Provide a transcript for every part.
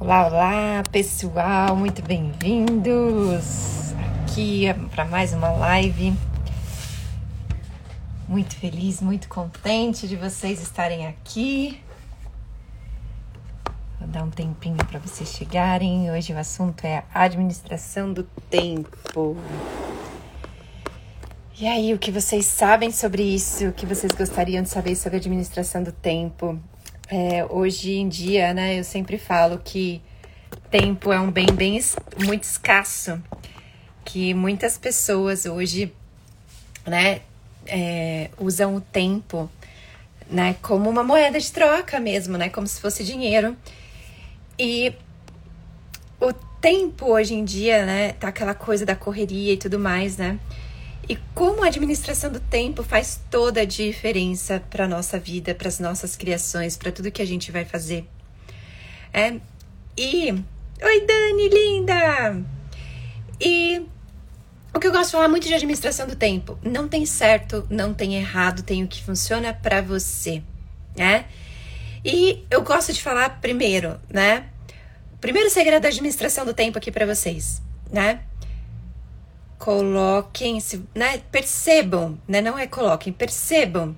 Olá, olá, pessoal, muito bem-vindos aqui para mais uma live. Muito feliz, muito contente de vocês estarem aqui. Vou dar um tempinho para vocês chegarem. Hoje o assunto é administração do tempo. E aí, o que vocês sabem sobre isso? O que vocês gostariam de saber sobre administração do tempo? É, hoje em dia, né, eu sempre falo que tempo é um bem bem muito escasso, que muitas pessoas hoje, né, é, usam o tempo, né, como uma moeda de troca mesmo, né, como se fosse dinheiro. E o tempo hoje em dia, né, tá aquela coisa da correria e tudo mais, né? E como a administração do tempo faz toda a diferença para nossa vida, para as nossas criações, para tudo que a gente vai fazer. É, e oi Dani, linda. E o que eu gosto de falar muito de administração do tempo, não tem certo, não tem errado, tem o que funciona para você, né? E eu gosto de falar primeiro, né? Primeiro segredo da administração do tempo aqui para vocês, né? Coloquem, se, né, percebam, né, não é coloquem, percebam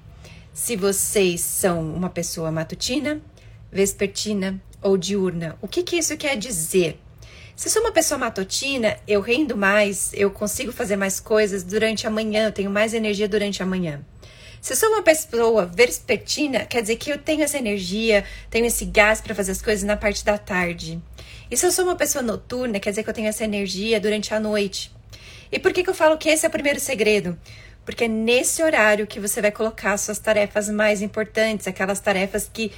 se vocês são uma pessoa matutina, vespertina ou diurna. O que, que isso quer dizer? Se sou uma pessoa matutina, eu rendo mais, eu consigo fazer mais coisas durante a manhã, eu tenho mais energia durante a manhã. Se sou uma pessoa vespertina, quer dizer que eu tenho essa energia, tenho esse gás para fazer as coisas na parte da tarde. E se eu sou uma pessoa noturna, quer dizer que eu tenho essa energia durante a noite. E por que, que eu falo que esse é o primeiro segredo? Porque é nesse horário que você vai colocar suas tarefas mais importantes, aquelas tarefas que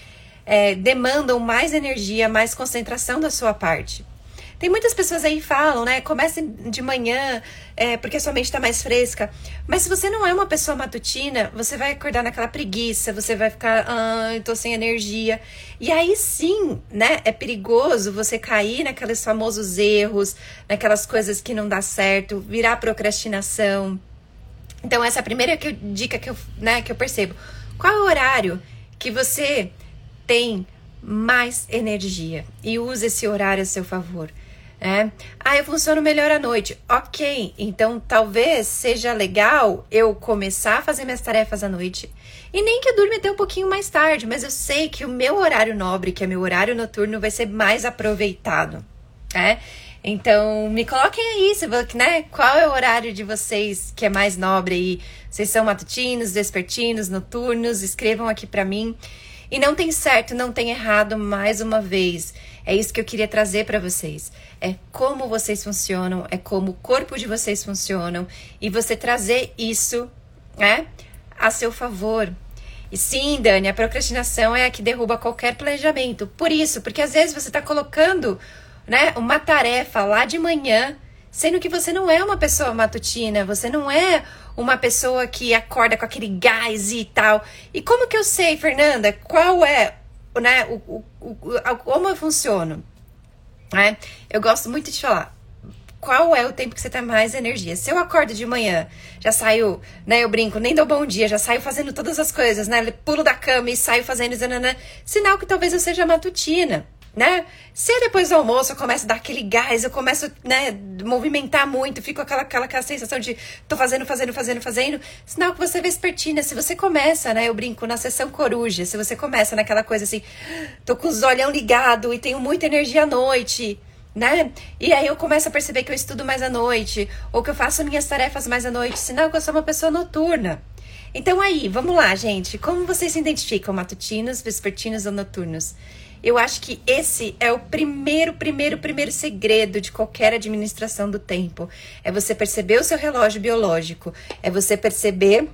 é, demandam mais energia, mais concentração da sua parte. Tem muitas pessoas aí que falam, né? Comece de manhã, é, porque a sua mente está mais fresca. Mas se você não é uma pessoa matutina, você vai acordar naquela preguiça, você vai ficar, ah, tô sem energia. E aí sim, né? É perigoso você cair naqueles famosos erros, naquelas coisas que não dá certo, virar procrastinação. Então, essa é a primeira que eu, dica que eu, né, que eu percebo. Qual é o horário que você tem mais energia? E use esse horário a seu favor. É. Ah, eu funciono melhor à noite. Ok, então talvez seja legal eu começar a fazer minhas tarefas à noite. E nem que eu durma até um pouquinho mais tarde, mas eu sei que o meu horário nobre, que é meu horário noturno, vai ser mais aproveitado. É? Então, me coloquem aí, né? Qual é o horário de vocês que é mais nobre aí? Vocês são matutinos, vespertinos, noturnos? Escrevam aqui para mim. E não tem certo, não tem errado, mais uma vez. É isso que eu queria trazer para vocês. É como vocês funcionam, é como o corpo de vocês funcionam e você trazer isso, né, a seu favor. E sim, Dani, a procrastinação é a que derruba qualquer planejamento. Por isso, porque às vezes você está colocando, né, uma tarefa lá de manhã, sendo que você não é uma pessoa matutina, você não é uma pessoa que acorda com aquele gás e tal. E como que eu sei, Fernanda, qual é né, o, o, o, como eu funciono. Né? Eu gosto muito de falar qual é o tempo que você tem mais energia. Se eu acordo de manhã, já saio, né? Eu brinco, nem dou bom dia, já saio fazendo todas as coisas, né? Pulo da cama e saio fazendo, zanana, sinal que talvez eu seja matutina né? Se depois do almoço eu começo a dar aquele gás, eu começo, né, movimentar muito, fico aquela, aquela, aquela sensação de tô fazendo, fazendo, fazendo, fazendo, sinal que você é vespertina. Se você começa, né, eu brinco na sessão coruja, se você começa naquela coisa assim, tô com os olhão ligado e tenho muita energia à noite, né? E aí eu começo a perceber que eu estudo mais à noite, ou que eu faço minhas tarefas mais à noite, sinal que eu sou uma pessoa noturna. Então aí, vamos lá, gente. Como vocês se identificam, matutinos, vespertinos ou noturnos? Eu acho que esse é o primeiro, primeiro, primeiro segredo de qualquer administração do tempo. É você perceber o seu relógio biológico, é você perceber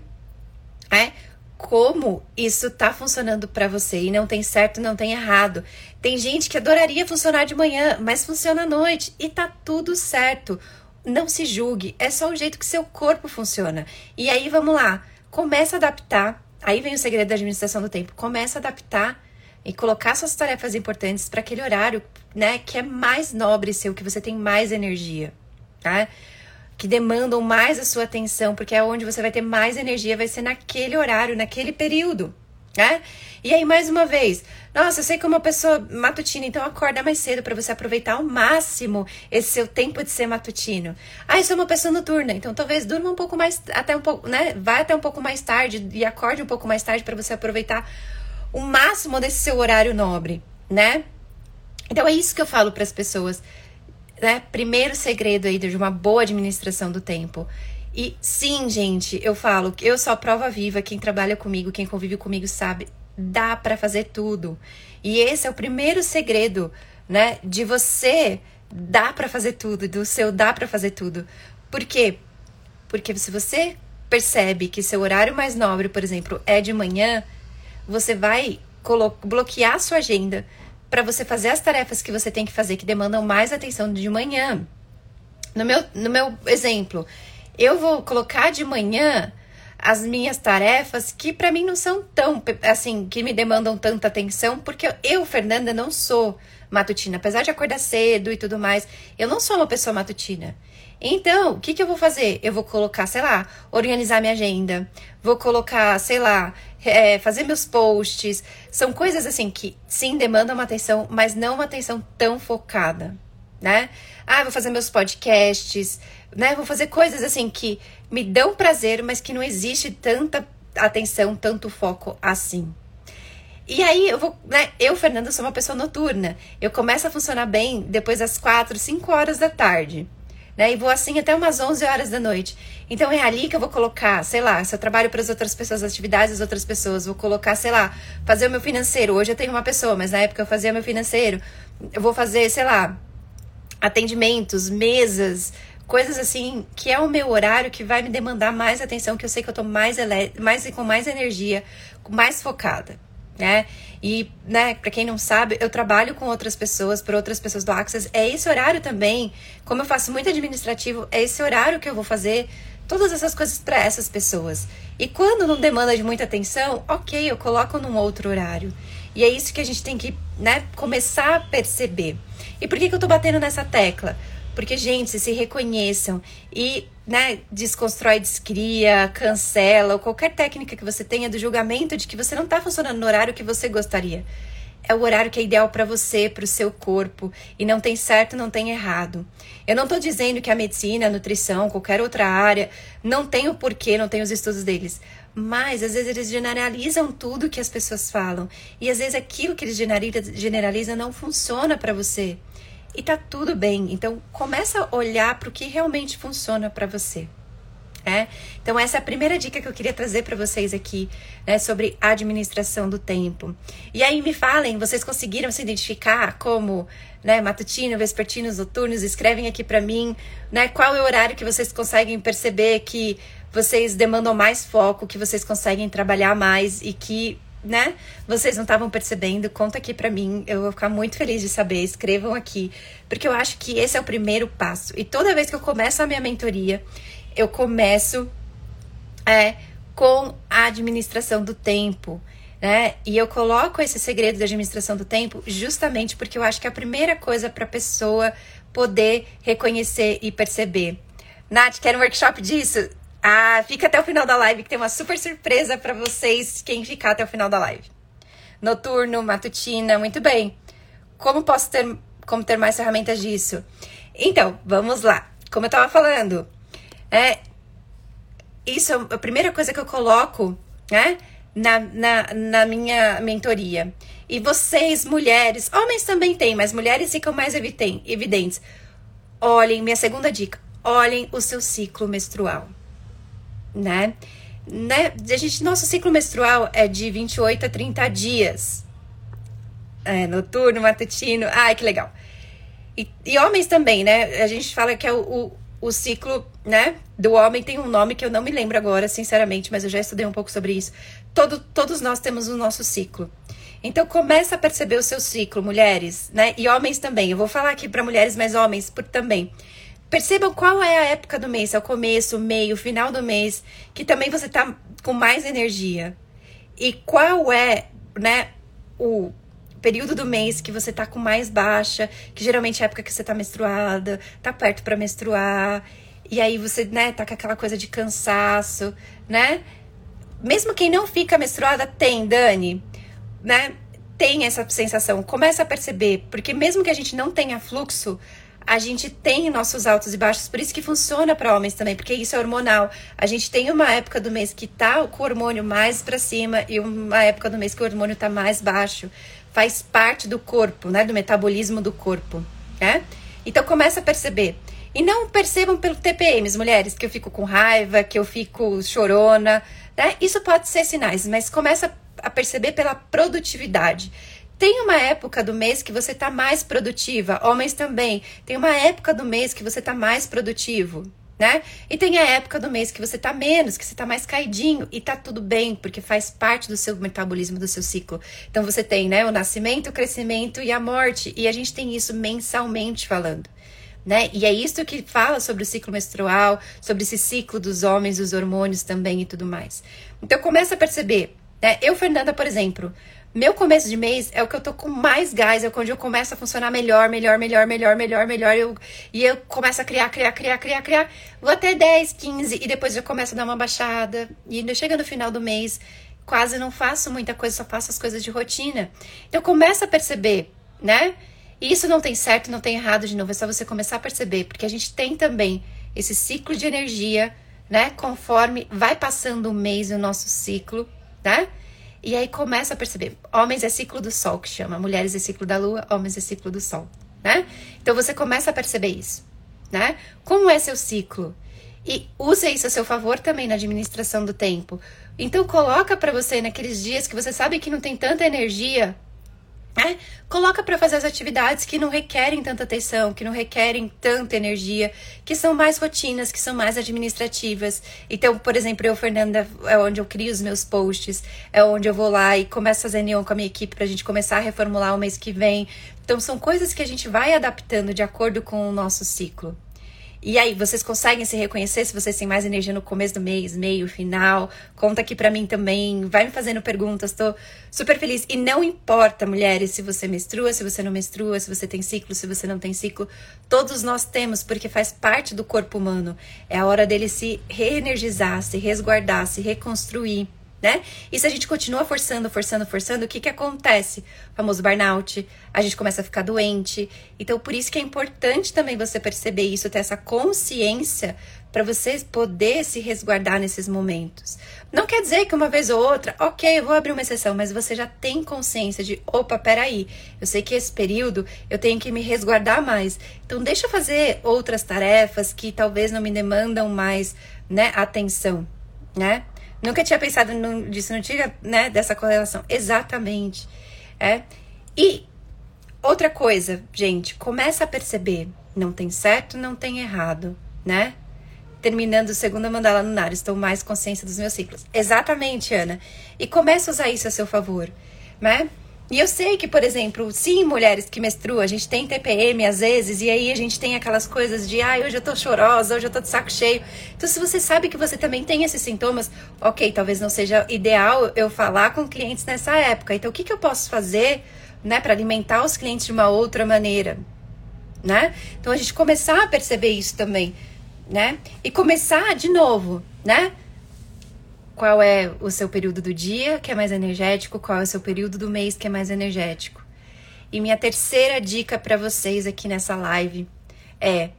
é, como isso está funcionando para você. E não tem certo, não tem errado. Tem gente que adoraria funcionar de manhã, mas funciona à noite e tá tudo certo. Não se julgue, é só o jeito que seu corpo funciona. E aí vamos lá, começa a adaptar. Aí vem o segredo da administração do tempo. Começa a adaptar e colocar suas tarefas importantes para aquele horário, né, que é mais nobre seu, que você tem mais energia, tá? Que demandam mais a sua atenção, porque é onde você vai ter mais energia, vai ser naquele horário, naquele período, né? E aí, mais uma vez, nossa, eu sei que uma pessoa matutina, então acorda mais cedo para você aproveitar ao máximo esse seu tempo de ser matutino. Ah, eu sou uma pessoa noturna, então talvez durma um pouco mais, até um pouco, né? Vai até um pouco mais tarde e acorde um pouco mais tarde para você aproveitar o máximo desse seu horário nobre, né? Então é isso que eu falo para as pessoas, né? Primeiro segredo aí de uma boa administração do tempo. E sim, gente, eu falo que eu sou a prova viva, quem trabalha comigo, quem convive comigo sabe, dá para fazer tudo. E esse é o primeiro segredo, né, de você dá para fazer tudo, do seu dá para fazer tudo. Por quê? Porque se você percebe que seu horário mais nobre, por exemplo, é de manhã, você vai bloquear a sua agenda para você fazer as tarefas que você tem que fazer que demandam mais atenção de manhã. No meu, no meu exemplo, eu vou colocar de manhã as minhas tarefas que para mim não são tão assim, que me demandam tanta atenção, porque eu, Fernanda, não sou matutina, apesar de acordar cedo e tudo mais, eu não sou uma pessoa matutina. Então, o que, que eu vou fazer? Eu vou colocar, sei lá, organizar minha agenda, vou colocar, sei lá, é, fazer meus posts. São coisas assim que sim demandam uma atenção, mas não uma atenção tão focada, né? Ah, vou fazer meus podcasts, né? Vou fazer coisas assim que me dão prazer, mas que não existe tanta atenção, tanto foco assim. E aí eu vou, né? Eu, Fernanda, sou uma pessoa noturna. Eu começo a funcionar bem depois das 4, 5 horas da tarde. Né? E vou assim até umas 11 horas da noite. Então é ali que eu vou colocar, sei lá, se eu trabalho para as outras pessoas, as atividades das outras pessoas, vou colocar, sei lá, fazer o meu financeiro. Hoje eu tenho uma pessoa, mas na época eu fazia meu financeiro. Eu vou fazer, sei lá, atendimentos, mesas, coisas assim, que é o meu horário que vai me demandar mais atenção, que eu sei que eu tô mais, mais com mais energia, mais focada, né? E, né, para quem não sabe, eu trabalho com outras pessoas, por outras pessoas do Access. É esse horário também, como eu faço muito administrativo, é esse horário que eu vou fazer todas essas coisas para essas pessoas. E quando não demanda de muita atenção, ok, eu coloco num outro horário. E é isso que a gente tem que, né, começar a perceber. E por que, que eu tô batendo nessa tecla? Porque, gente, se reconheçam e né, desconstrói, descria, cancela, ou qualquer técnica que você tenha do julgamento de que você não está funcionando no horário que você gostaria. É o horário que é ideal para você, para o seu corpo, e não tem certo, não tem errado. Eu não estou dizendo que a medicina, a nutrição, qualquer outra área, não tem o porquê, não tem os estudos deles. Mas às vezes eles generalizam tudo que as pessoas falam. E às vezes aquilo que eles generalizam não funciona para você e tá tudo bem. Então começa a olhar para o que realmente funciona para você. É? Então essa é a primeira dica que eu queria trazer para vocês aqui, né, sobre administração do tempo. E aí me falem, vocês conseguiram se identificar como, né, matutino, vespertinos, noturnos? Escrevem aqui para mim, né, qual é o horário que vocês conseguem perceber que vocês demandam mais foco, que vocês conseguem trabalhar mais e que né? Vocês não estavam percebendo? Conta aqui para mim. Eu vou ficar muito feliz de saber. Escrevam aqui, porque eu acho que esse é o primeiro passo. E toda vez que eu começo a minha mentoria, eu começo é, com a administração do tempo. Né? E eu coloco esse segredo da administração do tempo justamente porque eu acho que é a primeira coisa para a pessoa poder reconhecer e perceber. Nath, quer um workshop disso? Ah, fica até o final da live que tem uma super surpresa para vocês, quem ficar até o final da live. Noturno, matutina, muito bem. Como posso ter, como ter mais ferramentas disso? Então, vamos lá. Como eu tava falando, é, isso é a primeira coisa que eu coloco, né, na, na, na minha mentoria. E vocês, mulheres, homens também têm, mas mulheres ficam mais evidentes. Olhem, minha segunda dica, olhem o seu ciclo menstrual né? né? A gente, nosso ciclo menstrual é de 28 a 30 dias. É, noturno, matutino. Ai, que legal. E, e, homens também, né? A gente fala que é o, o, o, ciclo, né? Do homem tem um nome que eu não me lembro agora, sinceramente, mas eu já estudei um pouco sobre isso. Todo, todos nós temos o nosso ciclo. Então começa a perceber o seu ciclo, mulheres, né? E homens também. Eu vou falar aqui para mulheres, mas homens por, também. Percebam qual é a época do mês, é o começo, o meio, o final do mês, que também você tá com mais energia. E qual é, né, o período do mês que você tá com mais baixa, que geralmente é a época que você tá menstruada, tá perto para menstruar, e aí você, né, tá com aquela coisa de cansaço, né? mesmo quem não fica menstruada tem, Dani, né? Tem essa sensação, começa a perceber, porque mesmo que a gente não tenha fluxo, a gente tem nossos altos e baixos, por isso que funciona para homens também, porque isso é hormonal. A gente tem uma época do mês que tá com o hormônio mais para cima e uma época do mês que o hormônio tá mais baixo. Faz parte do corpo, né, do metabolismo do corpo, né? Então começa a perceber. E não percebam pelo TPM, mulheres, que eu fico com raiva, que eu fico chorona, né? Isso pode ser sinais, mas começa a perceber pela produtividade. Tem uma época do mês que você tá mais produtiva, homens também. Tem uma época do mês que você tá mais produtivo, né? E tem a época do mês que você tá menos, que você tá mais caidinho e tá tudo bem, porque faz parte do seu metabolismo, do seu ciclo. Então você tem, né, o nascimento, o crescimento e a morte, e a gente tem isso mensalmente falando né? E é isso que fala sobre o ciclo menstrual, sobre esse ciclo dos homens, os hormônios também e tudo mais. Então começa a perceber, né? Eu, Fernanda, por exemplo, meu começo de mês é o que eu tô com mais gás, é quando eu começo a funcionar melhor, melhor, melhor, melhor, melhor, melhor. Eu, e eu começo a criar, criar, criar, criar, criar. Vou até 10, 15 e depois eu começo a dar uma baixada. E chega no final do mês, quase não faço muita coisa, só faço as coisas de rotina. Então começa a perceber, né? E isso não tem certo, não tem errado de novo, é só você começar a perceber, porque a gente tem também esse ciclo de energia, né? Conforme vai passando o mês o nosso ciclo, né? E aí começa a perceber, homens é ciclo do sol que chama, mulheres é ciclo da lua, homens é ciclo do sol, né? Então você começa a perceber isso, né? Como é seu ciclo? E use isso a seu favor também na administração do tempo. Então coloca para você naqueles dias que você sabe que não tem tanta energia é, coloca para fazer as atividades que não requerem tanta atenção, que não requerem tanta energia, que são mais rotinas, que são mais administrativas. Então, por exemplo, eu, Fernanda, é onde eu crio os meus posts, é onde eu vou lá e começo a reunião com a minha equipe para a gente começar a reformular o mês que vem. Então, são coisas que a gente vai adaptando de acordo com o nosso ciclo. E aí, vocês conseguem se reconhecer se vocês têm mais energia no começo do mês, meio, final? Conta aqui pra mim também, vai me fazendo perguntas, tô super feliz. E não importa, mulheres, se você menstrua, se você não menstrua, se você tem ciclo, se você não tem ciclo, todos nós temos, porque faz parte do corpo humano. É a hora dele se reenergizar, se resguardar, se reconstruir né? E se a gente continua forçando, forçando, forçando, o que que acontece? O famoso burnout, a gente começa a ficar doente. Então, por isso que é importante também você perceber isso, ter essa consciência para você poder se resguardar nesses momentos. Não quer dizer que uma vez ou outra, ok, eu vou abrir uma exceção, mas você já tem consciência de, opa, peraí, eu sei que esse período eu tenho que me resguardar mais. Então, deixa eu fazer outras tarefas que talvez não me demandam mais, né, atenção, né? Nunca tinha pensado nisso, não tinha, né, dessa correlação. Exatamente. É. E outra coisa, gente, começa a perceber, não tem certo, não tem errado, né? Terminando o segundo mandala lunar, estou mais consciência dos meus ciclos. Exatamente, Ana. E começa a usar isso a seu favor, né? E eu sei que, por exemplo, sim, mulheres que menstruam, a gente tem TPM às vezes, e aí a gente tem aquelas coisas de, ai, ah, hoje eu tô chorosa, hoje eu tô de saco cheio. Então, se você sabe que você também tem esses sintomas, ok, talvez não seja ideal eu falar com clientes nessa época. Então, o que, que eu posso fazer, né, para alimentar os clientes de uma outra maneira, né? Então, a gente começar a perceber isso também, né? E começar de novo, né? Qual é o seu período do dia que é mais energético, qual é o seu período do mês que é mais energético. E minha terceira dica para vocês aqui nessa live é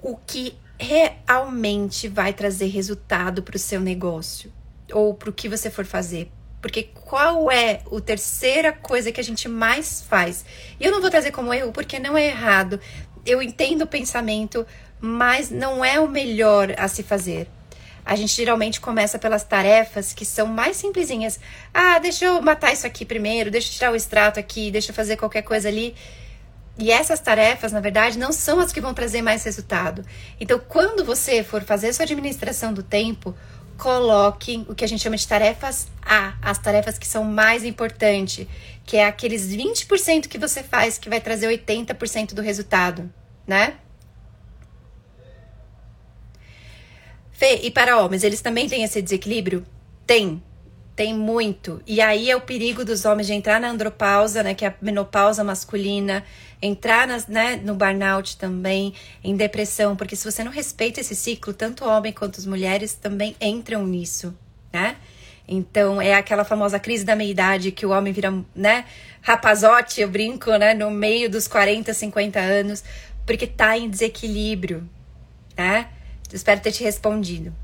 o que realmente vai trazer resultado para o seu negócio ou para o que você for fazer. Porque qual é a terceira coisa que a gente mais faz? E eu não vou trazer como erro porque não é errado. Eu entendo o pensamento, mas não é o melhor a se fazer. A gente geralmente começa pelas tarefas que são mais simplesinhas. Ah, deixa eu matar isso aqui primeiro, deixa eu tirar o extrato aqui, deixa eu fazer qualquer coisa ali. E essas tarefas, na verdade, não são as que vão trazer mais resultado. Então, quando você for fazer sua administração do tempo, coloque o que a gente chama de tarefas A, as tarefas que são mais importantes, que é aqueles 20% que você faz que vai trazer 80% do resultado, né? E para homens, eles também têm esse desequilíbrio? Tem. Tem muito. E aí é o perigo dos homens de entrar na andropausa, né? Que é a menopausa masculina, entrar nas, né, no burnout também, em depressão, porque se você não respeita esse ciclo, tanto homem quanto as mulheres também entram nisso, né? Então é aquela famosa crise da meia-idade que o homem vira, né, rapazote, eu brinco, né, no meio dos 40, 50 anos, porque tá em desequilíbrio, né? Espero ter te respondido.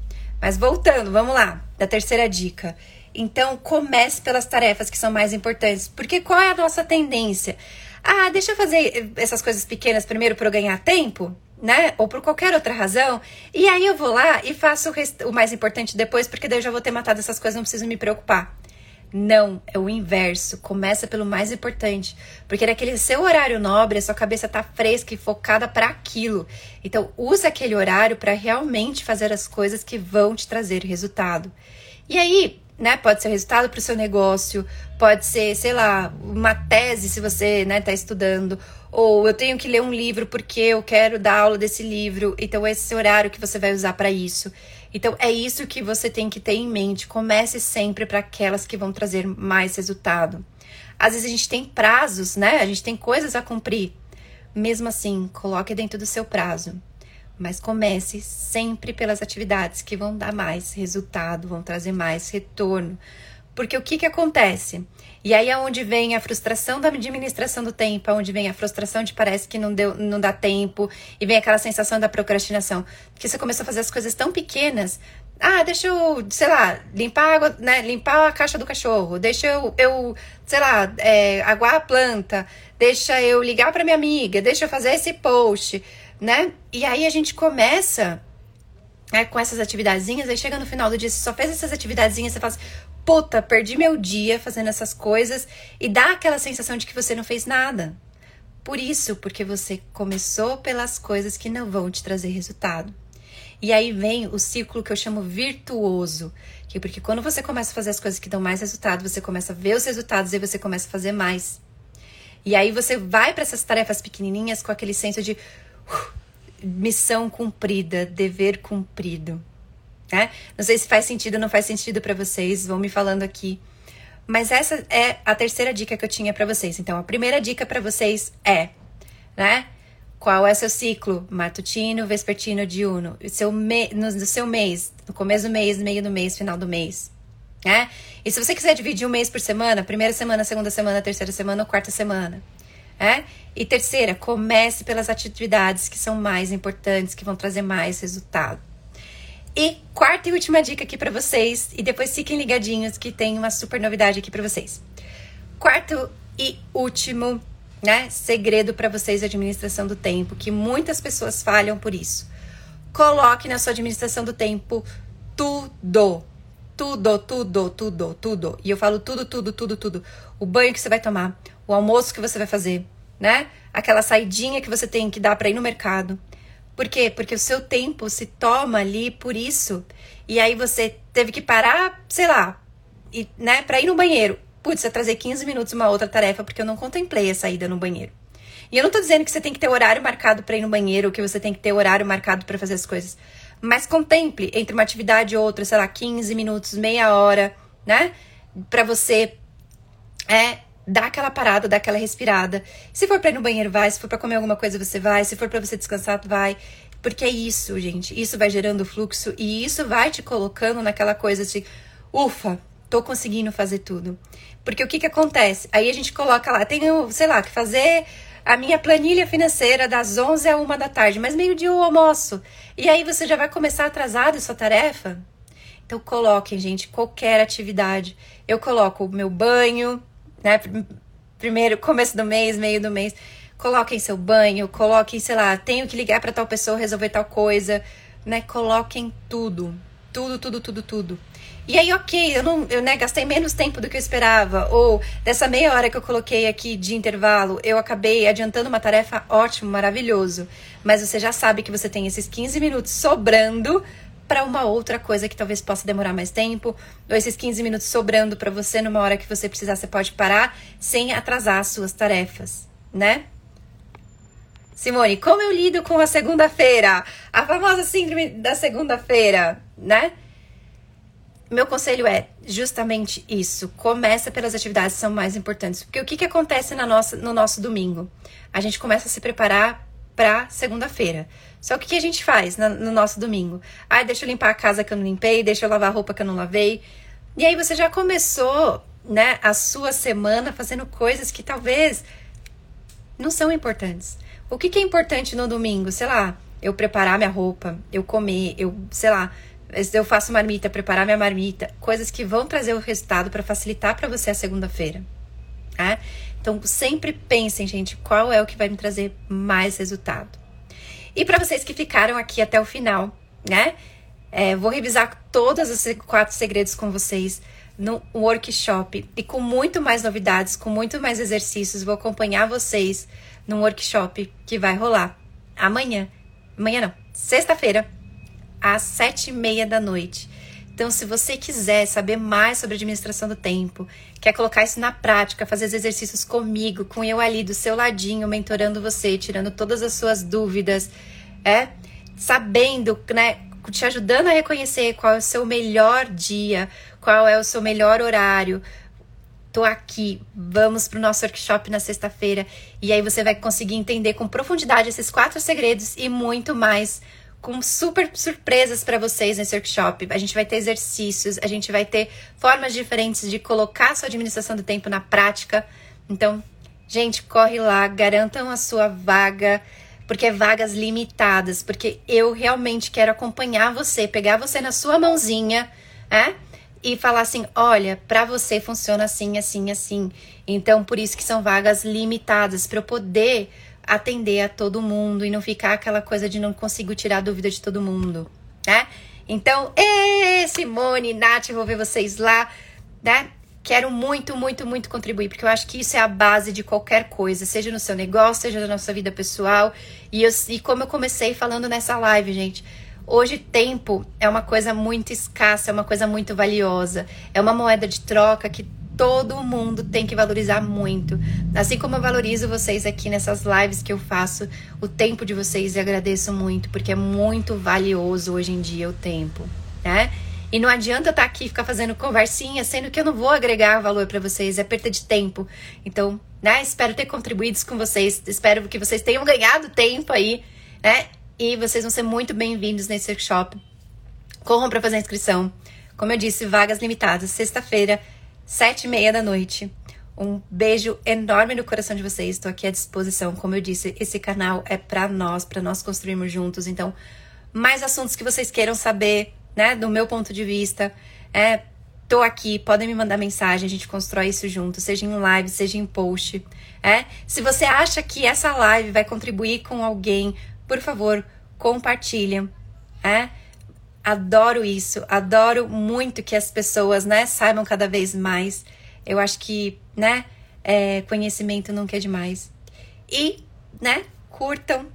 Mas voltando, vamos lá, da terceira dica. Então, comece pelas tarefas que são mais importantes. Porque qual é a nossa tendência? Ah, deixa eu fazer essas coisas pequenas primeiro para eu ganhar tempo, né? Ou por qualquer outra razão. E aí eu vou lá e faço o, rest... o mais importante depois, porque daí eu já vou ter matado essas coisas, não preciso me preocupar. Não, é o inverso. Começa pelo mais importante. Porque naquele seu horário nobre, a sua cabeça tá fresca e focada para aquilo. Então, usa aquele horário para realmente fazer as coisas que vão te trazer resultado. E aí, né? Pode ser resultado para o seu negócio, pode ser, sei lá, uma tese se você né, tá estudando, ou eu tenho que ler um livro porque eu quero dar aula desse livro, então esse é horário que você vai usar para isso. Então é isso que você tem que ter em mente. Comece sempre para aquelas que vão trazer mais resultado. Às vezes a gente tem prazos, né? A gente tem coisas a cumprir. Mesmo assim, coloque dentro do seu prazo mas comece sempre pelas atividades que vão dar mais resultado, vão trazer mais retorno. Porque o que, que acontece? E aí é onde vem a frustração da administração do tempo, é onde vem a frustração de parece que não, deu, não dá tempo, e vem aquela sensação da procrastinação. Porque você começou a fazer as coisas tão pequenas. Ah, deixa eu, sei lá, limpar a água, né? Limpar a caixa do cachorro, deixa eu, eu sei lá, é, aguar a planta, deixa eu ligar para minha amiga, deixa eu fazer esse post né? E aí a gente começa né, com essas atividadezinhas, aí chega no final do dia, você só fez essas atividadezinhas, você fala assim, puta, perdi meu dia fazendo essas coisas, e dá aquela sensação de que você não fez nada. Por isso, porque você começou pelas coisas que não vão te trazer resultado. E aí vem o ciclo que eu chamo virtuoso, que porque quando você começa a fazer as coisas que dão mais resultado, você começa a ver os resultados e você começa a fazer mais. E aí você vai para essas tarefas pequenininhas com aquele senso de missão cumprida, dever cumprido. Né? Não sei se faz sentido ou não faz sentido para vocês, vão me falando aqui. Mas essa é a terceira dica que eu tinha para vocês. Então, a primeira dica para vocês é, né? Qual é seu ciclo matutino, vespertino, diurno? Seu me, no, no seu mês, no começo do mês, meio do mês, final do mês, né? E se você quiser dividir um mês por semana, primeira semana, segunda semana, terceira semana ou quarta semana, é? E terceira, comece pelas atividades que são mais importantes, que vão trazer mais resultado. E quarta e última dica aqui para vocês, e depois fiquem ligadinhos que tem uma super novidade aqui para vocês. Quarto e último, né, segredo para vocês de administração do tempo, que muitas pessoas falham por isso. Coloque na sua administração do tempo tudo. Tudo, tudo, tudo, tudo. E eu falo tudo, tudo, tudo, tudo. O banho que você vai tomar, o almoço que você vai fazer, né? Aquela saidinha que você tem que dar para ir no mercado. Por quê? Porque o seu tempo se toma ali por isso. E aí você teve que parar, sei lá, e, né, para ir no banheiro. Putz, trazer 15 minutos uma outra tarefa porque eu não contemplei a saída no banheiro. E eu não tô dizendo que você tem que ter horário marcado para ir no banheiro ou que você tem que ter horário marcado para fazer as coisas. Mas contemple entre uma atividade e outra, sei lá, 15 minutos, meia hora, né? Para você é dá aquela parada, dá aquela respirada. Se for para ir no banheiro, vai. Se for para comer alguma coisa, você vai. Se for para você descansar, vai. Porque é isso, gente. Isso vai gerando fluxo e isso vai te colocando naquela coisa de, ufa, tô conseguindo fazer tudo. Porque o que que acontece? Aí a gente coloca lá, tenho, sei lá, que fazer a minha planilha financeira das 11 a 1 da tarde, mas meio-dia o almoço. E aí você já vai começar atrasado sua tarefa? Então coloquem, gente, qualquer atividade. Eu coloco o meu banho, né? Primeiro, começo do mês, meio do mês. Coloquem seu banho, coloquem, sei lá, tenho que ligar para tal pessoa resolver tal coisa, né? Coloquem tudo. Tudo, tudo, tudo, tudo. E aí, ok, eu não, eu né, gastei menos tempo do que eu esperava, ou dessa meia hora que eu coloquei aqui de intervalo, eu acabei adiantando uma tarefa ótimo, maravilhoso. Mas você já sabe que você tem esses 15 minutos sobrando para uma outra coisa que talvez possa demorar mais tempo, ou esses 15 minutos sobrando para você numa hora que você precisar, você pode parar sem atrasar as suas tarefas, né? Simone, como eu lido com a segunda-feira? A famosa síndrome da segunda-feira, né? Meu conselho é justamente isso. Começa pelas atividades que são mais importantes. Porque o que, que acontece na nossa, no nosso domingo? A gente começa a se preparar para segunda-feira. Só que o que a gente faz no, no nosso domingo? Ah, deixa eu limpar a casa que eu não limpei, deixa eu lavar a roupa que eu não lavei. E aí você já começou, né, a sua semana fazendo coisas que talvez não são importantes. O que, que é importante no domingo? Sei lá, eu preparar minha roupa, eu comer, eu, sei lá, eu faço marmita, preparar minha marmita, coisas que vão trazer o resultado para facilitar para você a segunda-feira. Tá? Então, sempre pensem, gente, qual é o que vai me trazer mais resultado. E para vocês que ficaram aqui até o final, né? É, vou revisar todos os quatro segredos com vocês no workshop e com muito mais novidades, com muito mais exercícios. Vou acompanhar vocês num workshop que vai rolar amanhã. Amanhã não, sexta-feira, às sete e meia da noite. Então, se você quiser saber mais sobre administração do tempo, quer colocar isso na prática, fazer os exercícios comigo, com eu ali do seu ladinho, mentorando você, tirando todas as suas dúvidas, é sabendo, né, te ajudando a reconhecer qual é o seu melhor dia, qual é o seu melhor horário. Tô aqui, vamos pro nosso workshop na sexta-feira e aí você vai conseguir entender com profundidade esses quatro segredos e muito mais com super surpresas para vocês nesse workshop. A gente vai ter exercícios, a gente vai ter formas diferentes de colocar sua administração do tempo na prática. Então, gente, corre lá, garantam a sua vaga, porque é vagas limitadas, porque eu realmente quero acompanhar você, pegar você na sua mãozinha, é? E falar assim, olha, para você funciona assim, assim, assim. Então, por isso que são vagas limitadas para eu poder atender a todo mundo e não ficar aquela coisa de não consigo tirar dúvida de todo mundo, né? Então, ê, Simone, Nath, vou ver vocês lá, né? Quero muito, muito, muito contribuir, porque eu acho que isso é a base de qualquer coisa, seja no seu negócio, seja na nossa vida pessoal. E, eu, e como eu comecei falando nessa live, gente, hoje tempo é uma coisa muito escassa, é uma coisa muito valiosa, é uma moeda de troca que todo mundo tem que valorizar muito. Assim como eu valorizo vocês aqui nessas lives que eu faço, o tempo de vocês e agradeço muito, porque é muito valioso hoje em dia o tempo, né? E não adianta estar aqui ficar fazendo conversinha, sendo que eu não vou agregar valor para vocês, é perda de tempo. Então, né, espero ter contribuído com vocês, espero que vocês tenham ganhado tempo aí, né? E vocês vão ser muito bem-vindos nesse workshop. Corram para fazer a inscrição. Como eu disse, vagas limitadas, sexta-feira, sete e meia da noite. Um beijo enorme no coração de vocês. Estou aqui à disposição. Como eu disse, esse canal é para nós, para nós construirmos juntos. Então, mais assuntos que vocês queiram saber, né, do meu ponto de vista, é, tô aqui, podem me mandar mensagem, a gente constrói isso junto, seja em live, seja em post. É? Se você acha que essa live vai contribuir com alguém, por favor, compartilha. É? Adoro isso, adoro muito que as pessoas, né, saibam cada vez mais. Eu acho que, né, é, conhecimento nunca é demais. E, né, curtam,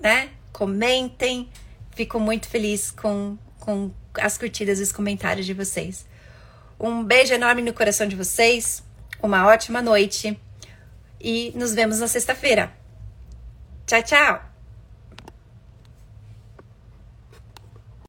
né, comentem. Fico muito feliz com, com as curtidas e os comentários de vocês. Um beijo enorme no coração de vocês, uma ótima noite e nos vemos na sexta-feira. Tchau, tchau!